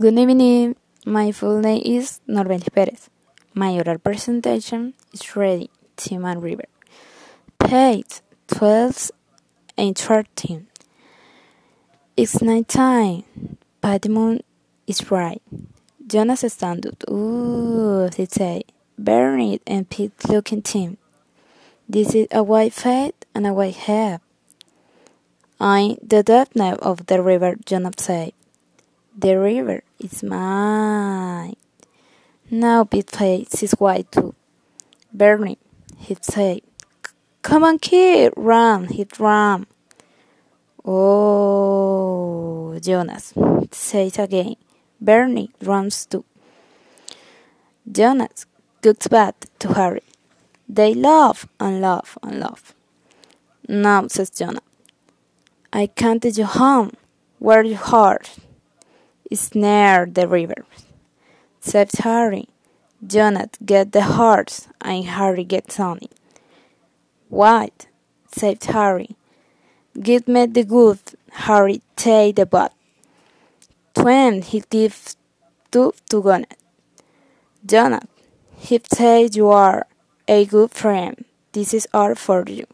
Good evening. My full name is Norvelis Pérez. My oral presentation is ready. Timan River. Page 12 and 13. It's night time. Patimon is right. Jonas stand up. Ooh, they say. Bernard and Pete looking team. This is a white face and a white hair. I'm the depth of the river, Jonas said. The river is mine. Now Pete face is white too. Bernie, he said. Come on, kid, run, he ran. Oh, Jonas says again. Bernie runs too. Jonas looks back to Harry. They laugh and laugh and laugh. Now, says Jonas, I can't take you home. Where you heart? It's near the river. Says Harry. Jonas get the horse and Harry gets on it. What? said Harry. Give me the good. Harry take the bad. Twain he gives two to Jonas. Jonas, he say you are a good friend. This is all for you.